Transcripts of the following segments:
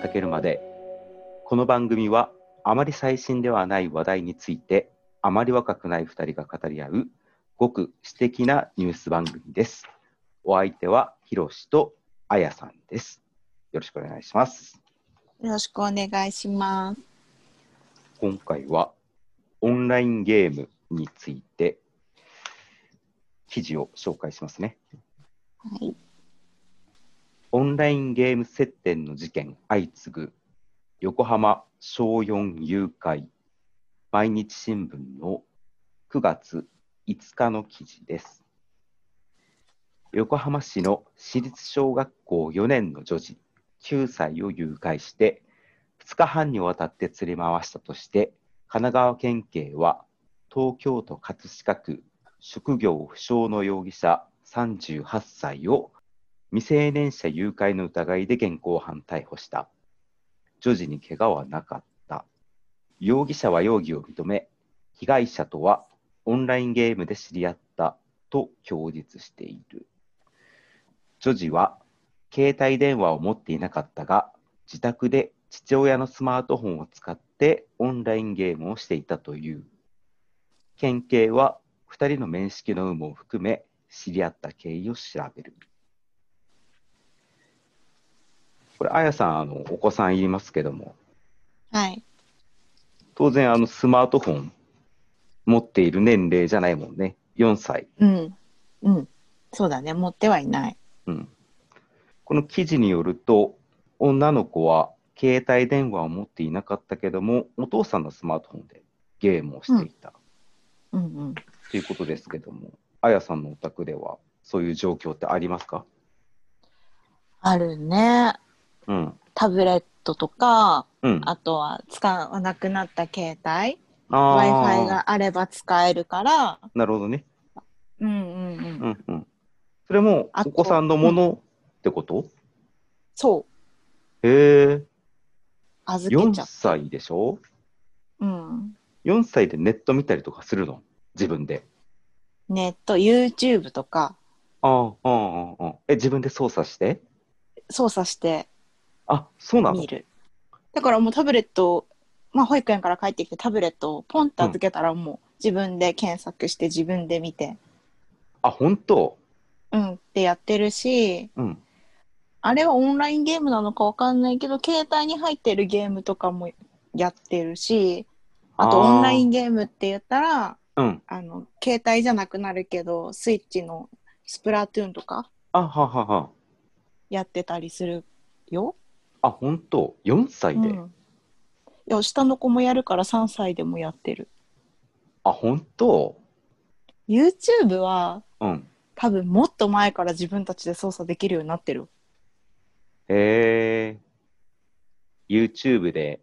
炊けるまでこの番組はあまり最新ではない話題についてあまり若くない2人が語り合うごく私的なニュース番組です。お相手はひろしとあやさんです。よろしくお願いします。よろしくお願いします。今回はオンラインゲームについて記事を紹介しますね。はい。オンラインゲーム接点の事件相次ぐ横浜小4誘拐毎日新聞の9月5日の記事です。横浜市の私立小学校4年の女児9歳を誘拐して2日半にわたって連れ回したとして神奈川県警は東京都葛飾区職業不詳の容疑者38歳を未成年者誘拐の疑いで現行犯逮捕した。女児に怪我はなかった。容疑者は容疑を認め、被害者とはオンラインゲームで知り合ったと供述している。女児は携帯電話を持っていなかったが、自宅で父親のスマートフォンを使ってオンラインゲームをしていたという。県警は2人の面識の有無を含め知り合った経緯を調べる。これ、あやさん、あのお子さんいますけども、はい。当然、あのスマートフォン持っている年齢じゃないもんね、4歳。うん。うん。そうだね。持ってはいない。うん、この記事によると、女の子は携帯電話を持っていなかったけども、お父さんのスマートフォンでゲームをしていたうんうん。ということですけども、あやさんのお宅では、そういう状況ってありますか？あるね。うん。タブレットとか、うん。あとは使わなくなった携帯、あ Wi-Fi があれば使えるから、なるほどね。うんうんうん。うんうん。それもお子さんのものってこと、そう。へえ。4預けちゃう。歳でしょ？うん。4歳でネット見たりとかするの？自分で。ネット、YouTube とかああ、ああ、ああ。え、自分で操作して？操作してあ、そうなの？見る。だからもうタブレット、まあ保育園から帰ってきてタブレットをポンって預けたらもう自分で検索して自分で見て、あ、本当？うんってやってるし、うん。あれはオンラインゲームなのかわかんないけど、携帯に入ってるゲームとかもやってるし、あとオンラインゲームって言ったら、うん。あの、携帯じゃなくなるけど、スイッチのスプラトゥーンとかあ、ははは。やってたりするよ。あ、本当 ?4 歳で？うんいや、下の子もやるから3歳でもやってる。あ、本当？YouTube はうん。多分もっと前から自分たちで操作できるようになってる。へえ。YouTube で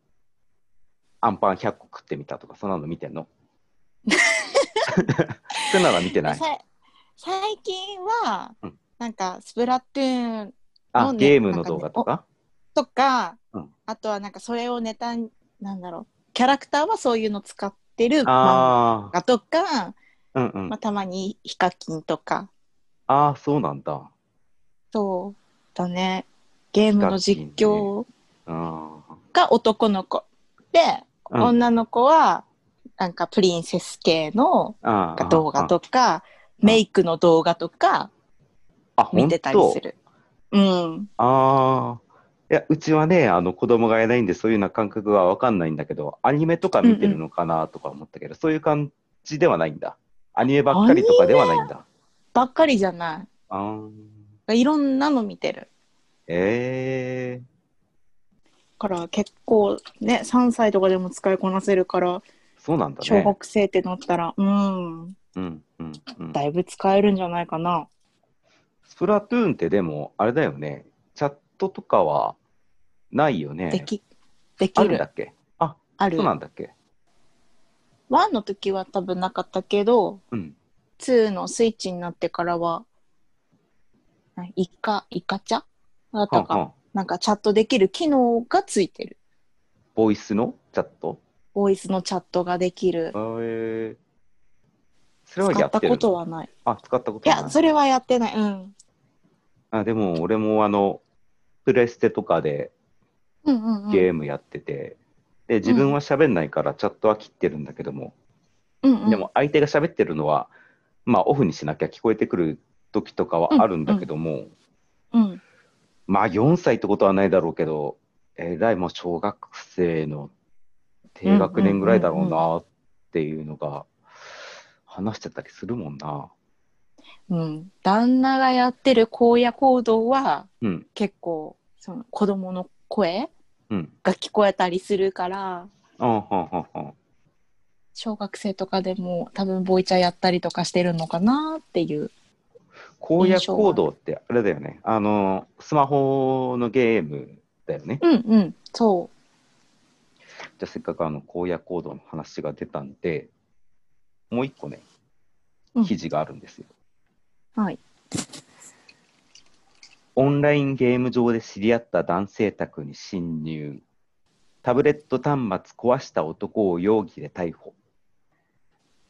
アンパン100個食ってみたとか、そんなの見てんの？そんなのは見てない？さ最近は、うんなんかスプラトゥーンあ、のねゲームの動画とか？とか、うんあとはなんかそれをネタになんだろうキャラクターはそういうの使ってる漫あ画とか、あ、うんうんまあ、。たまにヒカキンとかああ、そうなんだ。そうだねゲームの実況あが男の子で、うん女の子はなんかプリンセス系の。動画とかメイクの動画とかあ、見てたりする。うんああ。いや、うちはね、あの子供がいないんで、そういうような感覚がわかんないんだけど、アニメとか見てるのかなとか思ったけど、そういう感じではないんだ。アニメばっかりとかではないんだ。ばっかりじゃないああ。いろんなの見てるええから結構ね3歳とかでも使いこなせるからそうなんだ小ね。学生ってなったら、うんうん、うん、うん。だいぶ使えるんじゃないかなスプラトゥーンってでも、あれだよね。トとかはないよね。できであきる。るんだっけ？あ、ある。そうなんだっけ？1の時は多分なかったけどうん。2のスイッチになってからはなイカイカチャ？だったかはんはん。なんかチャットできる機能がついてる。ボイスの？チャット？ボイスのチャットができる。えー、それは使ったやってることはない。あ、使ったこといはない。やそれはやってない。うん。あでも、俺もあの、プレステとかで、うんうんうん。ゲームやってて、で、自分は喋んないからチャットは切ってるんだけども、うんうん、でも相手が喋ってるのは、まあオフにしなきゃ聞こえてくる時とかはあるんだけども、うん、まあ4歳ってことはないだろうけど、えらいもう小学生の低学年ぐらいだろうなっていうのが話してたりするもんな。うん。旦那がやってる荒野行動はうん、結構その子供の声うん。が聞こえたりするから。小学生とかでも多分ボイチャやったりとかしてるのかなっていう。荒野行動ってあれだよね。あの、スマホのゲームだよね。うんうん。そじゃあせっかくあの荒野行動の話が出たんで、もう一個ねうん、記事があるんですよ。はい。オンラインゲーム上で知り合った男性宅に侵入。タブレット端末壊した男を容疑で逮捕。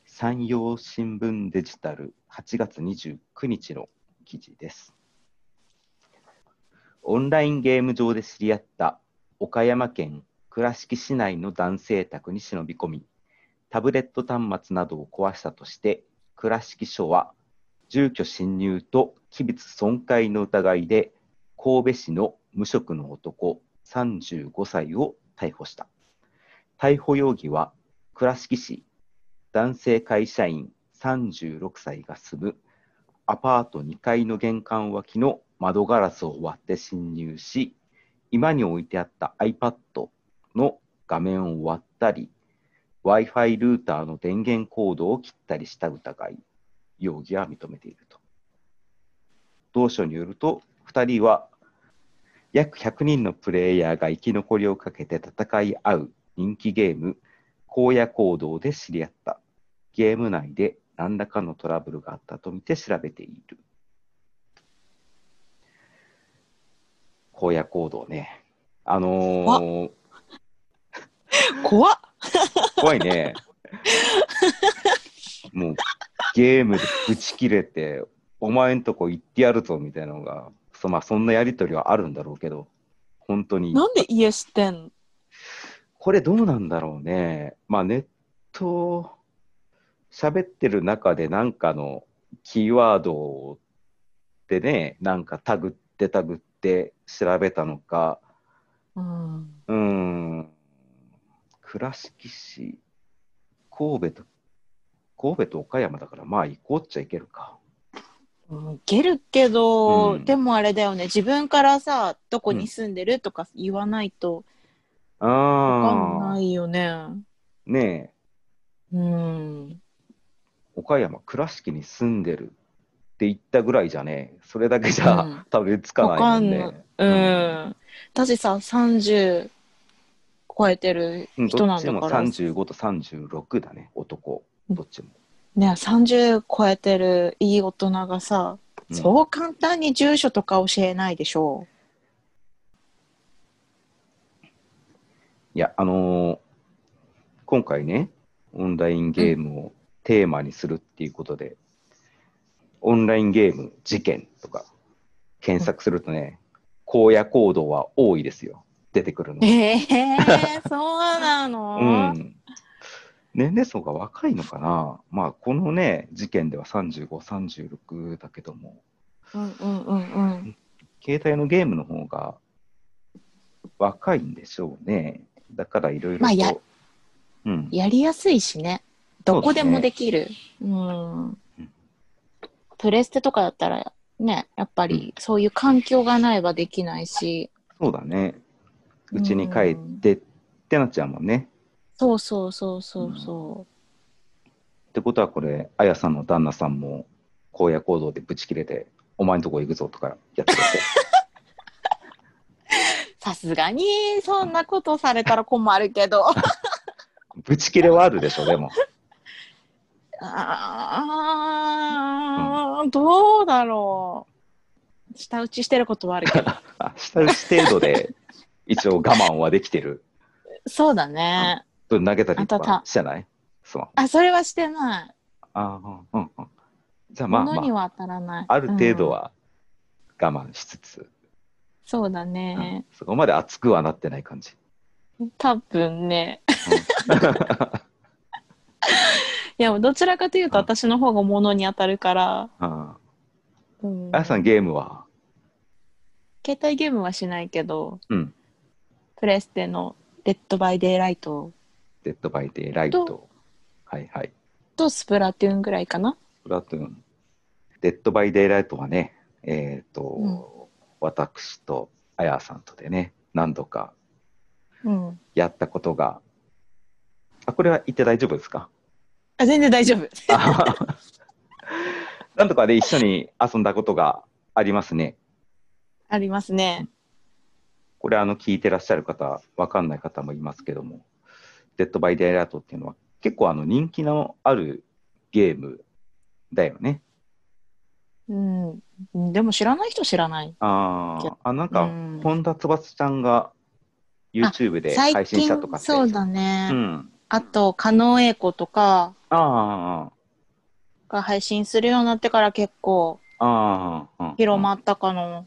山陽新聞デジタル8月29日の記事です。オンラインゲーム上で知り合った岡山県倉敷市内の男性宅に忍び込み、タブレット端末などを壊したとして、倉敷署は住居侵入と器物損壊の疑いで神戸市の無職の男35歳を逮捕した。逮捕容疑は倉敷市男性会社員36歳が住むアパート2階の玄関脇の窓ガラスを割って侵入し、今に置いてあった iPad の画面を割ったり、Wi-Fi ルーターの電源コードを切ったりした疑い、容疑は認めていると。同書によると、2人は約100人のプレイヤーが生き残りをかけて戦い合う人気ゲーム、荒野行動で知り合った。ゲーム内で何らかのトラブルがあったとみて調べている。荒野行動ね。あのー、怖っ怖いね。もうゲームでぶち切れて、お前んとこ行ってやるぞみたいなのが、そまあ、そんなやりとりはあるんだろうけど、本当に。なんで家知ってんこれどうなんだろうね。まあネット喋ってる中でなんかのキーワードでね、なんかタグってタグって調べたのか、うん。うーん、倉敷市、神戸と、神戸と岡山だからまあ行こうっちゃいけるか。うんいけるけど、うんでもあれだよね自分からさどこに住んでるとか言わないとわかんああ、ないよね。ねえ、うん。岡山、倉敷に住んでるって言ったぐらいじゃね、それだけじゃ、うんたどり着かわないもんね。かんない。うん。私さ30超えてるうん人どっちもから35と36だね、男、どっちも。ね30超えてるいい大人がさ、うんそう簡単に住所とか教えないでしょいや、あのー今回ね、オンラインゲームをテーマにするっていうことで、オンラインゲーム事件とか検索するとね、荒野行動は多いですよ、出てくるの。ええー、そうなの、うん。年齢層が若いのかなまあ、このね、事件では35、36だけども、うんうんうんうん。携帯のゲームの方が若いんでしょうね。だからいろいろと。まあやうん。やりやすいしね。どこでもできる。うん。プレステとかだったらね、やっぱりそういう環境がないはできないし、そうだね。うちに帰ってってなっちゃうもんね。そうそうそうそうそってことはこれ、あやさんの旦那さんも荒野行動でブチ切れて、お前んとこ行くぞとかやってるう。さすがにそんなことされたら困るけど。ブチ切れはあるでしょ、でも。あー、どうだろう。舌打ちしてることはあるけど。あ下打ち程度で一応我慢はできてる。そうだね。投げたりとかしてない？あ、それはしてない。あーうんうんうん。じゃあまあまあ、物には当たらない。ある程度は我慢しつつ。そうだうんね。そこまで熱くはなってない感じ。多分ね。いや、どちらかというとうん私の方が物に当たるから。うんうんあやさんゲームは？携帯ゲームはしないけど、うん。プレステのデッドバイデイライトデッドバイデイライト。はいはい。とスプラトゥーンぐらいかな。プラトゥーン。デッドバイデイライトはね、えっ、と、うん私とあやさんとでね、何度かうん。やったことが、あ、これは言って大丈夫ですか？あ、全然大丈夫。あ何度かで一緒に遊んだことがありますね。ありますね。これあの聞いてらっしゃる方、わかんない方もいますけども、デッドバイデイライトっていうのは結構あの人気のあるゲームだよね。うん。でも知らない人知らない。あーあ、なんか、うん本田翼ちゃんが YouTube で最配信したと近かって。そうだね。うん。あと、狩野英孝とかあが配信するようになってから結構あ、ああ、広まったかな。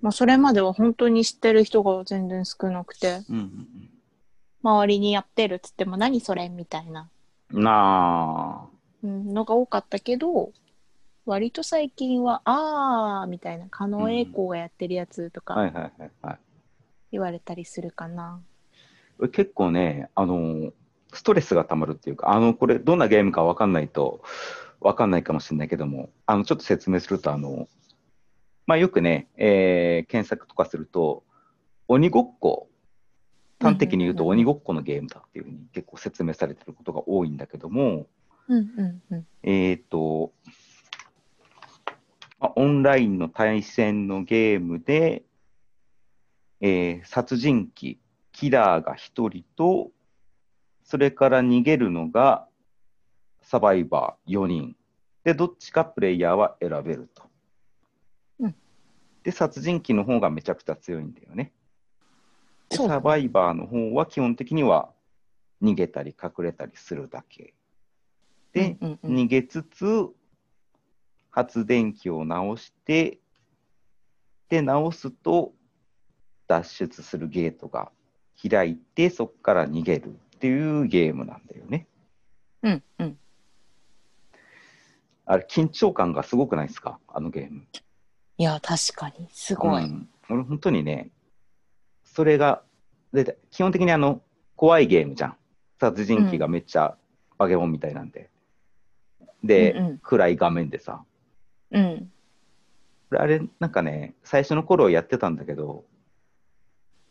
まあ、それまでは本当に知ってる人が全然少なくて、うんうん周りにやってるっつっても何それみたいな、うん。なうん、のが多かったけど、割と最近は、あーみたいな、狩野英孝がやってるやつとあ、かはいはいはいはい。言われたりするかな。結構ね、あの、ストレスがたまるっていうか、あの、これ、どんなゲームかわかんないと、わかんないかもしれないけども、あの、ちょっと説明すると、あの、まあ、よくね、えー検索とかすると、鬼ごっこ、端的に言うと鬼ごっこのゲームだっていうふうに結構説明されてることが多いんだけども、うんうんうん。えっ、と、まあオンラインの対戦のゲームで、えー殺人鬼、キラーが1人と、それから逃げるのがサバイバー4人。で、どっちかプレイヤーは選べると。うんで、殺人鬼の方がめちゃくちゃ強いんだよね。サバイバーの方は基本的には逃げたり隠れたりするだけ。で、うんうんうん逃げつつ、発電機を直して、で、直すと、脱出するゲートが開いて、そこから逃げるっていうゲームなんだよね。うんうん。あれ、緊張感がすごくないですか？あのゲーム。いや、確かに、すごい。うん俺、本当にね、それが、で基本的にあの、怖いゲームじゃん。殺人鬼がめっちゃバケモンみたいなんで。で、うんうん暗い画面でさ。うん。あれ、なんかね、最初の頃やってたんだけど、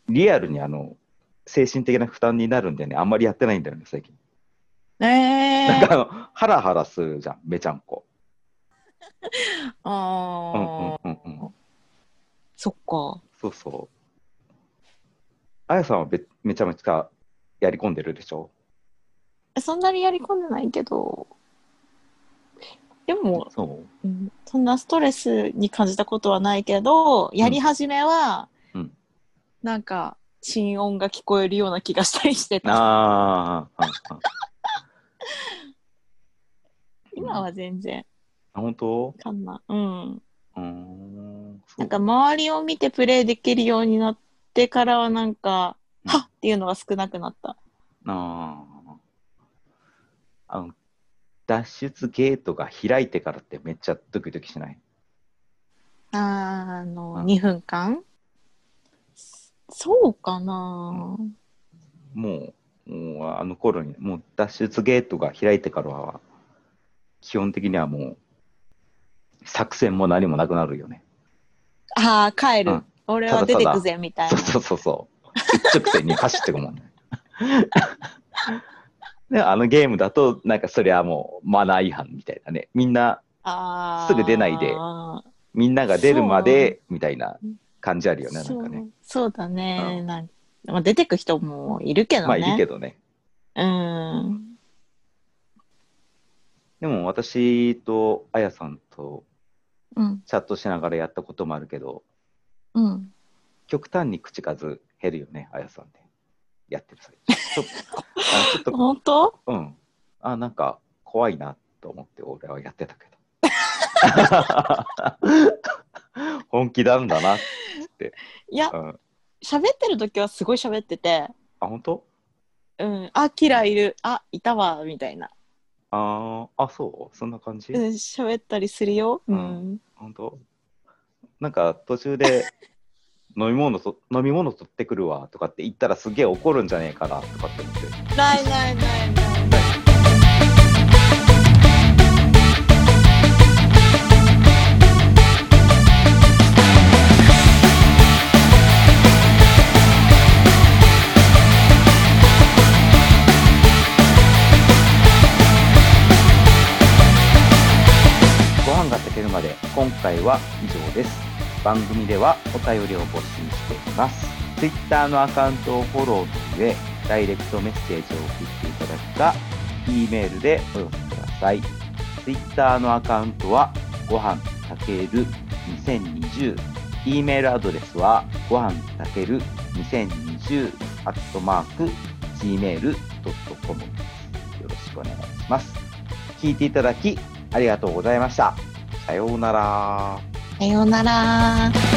リアルにあの、精神的な負担になるんでね、あんまりやってないんだよね、最近。えー、なんかあの、ハラハラするじゃん、めちゃんこ。あうんー、うんうんうん。そっか。そうそう。あやさんはべめちゃめちゃやり込んでるでしょ？そんなにやり込んでないけど、でも、そう？うんそんなストレスに感じたことはないけど、やり始めは、うんなんか、心音が聞こえるような気がしたりしてた。今は全然あ、本当？かな。うん。うーん。そうんなか周りを見てプレイできるようになってからはなんか、うん。はっっていうのが少なくなった。あー。あの、脱出ゲートが開いてからってめっちゃドキドキしない？あーあの、うん。2分間？そうかな、もう、もうあの頃に、もう脱出ゲートが開いてからは、基本的にはもう、作戦も何もなくなるよね。ああ、帰る。うん俺は出てくぜ、みたいな。そうそうそうそう。一直線に走ってくもんね。で、あのゲームだと、なんかそれはもうマナー違反みたいなね。みんな、すぐ出ないでみんなが出るまで、みたいな感じあるよね、なんそうかね。そうだね。うんなんまあ、出てく人もいるけどね。まあいいけどね。うん。でも私とあやさんとうん。チャットしながらやったこともあるけど、うん。極端に口数減るよね、あやさんで。やってる際。ちょっと、あちょっと、本当？うん。あ、なんか怖いなと思って俺はやってたけど。本気なんだなっって。いやうん、喋ってる時はすごい喋ってて。あ、本当？うん。あキラいる。あいたわみたいな。あーあ、そう？そんな感じ、うん喋ったりするよ。ううんん。本当？なんか途中で飲み物と飲み物取ってくるわとかって言ったらすげえ怒るんじゃねえかなとかって思って。ないないないないご飯が炊けるまで今回は以上です番組ではお便りを募集しています。Twitter のアカウントをフォローの上ダイレクトメッセージを送っていただくか E メールでお寄せください。Twitter のアカウントはご飯炊ける2020 E メールアドレスはご飯炊ける2020アットマーク gmail.com よろしくお願いします。聞いていただきありがとうございました。さようなら。さようなら。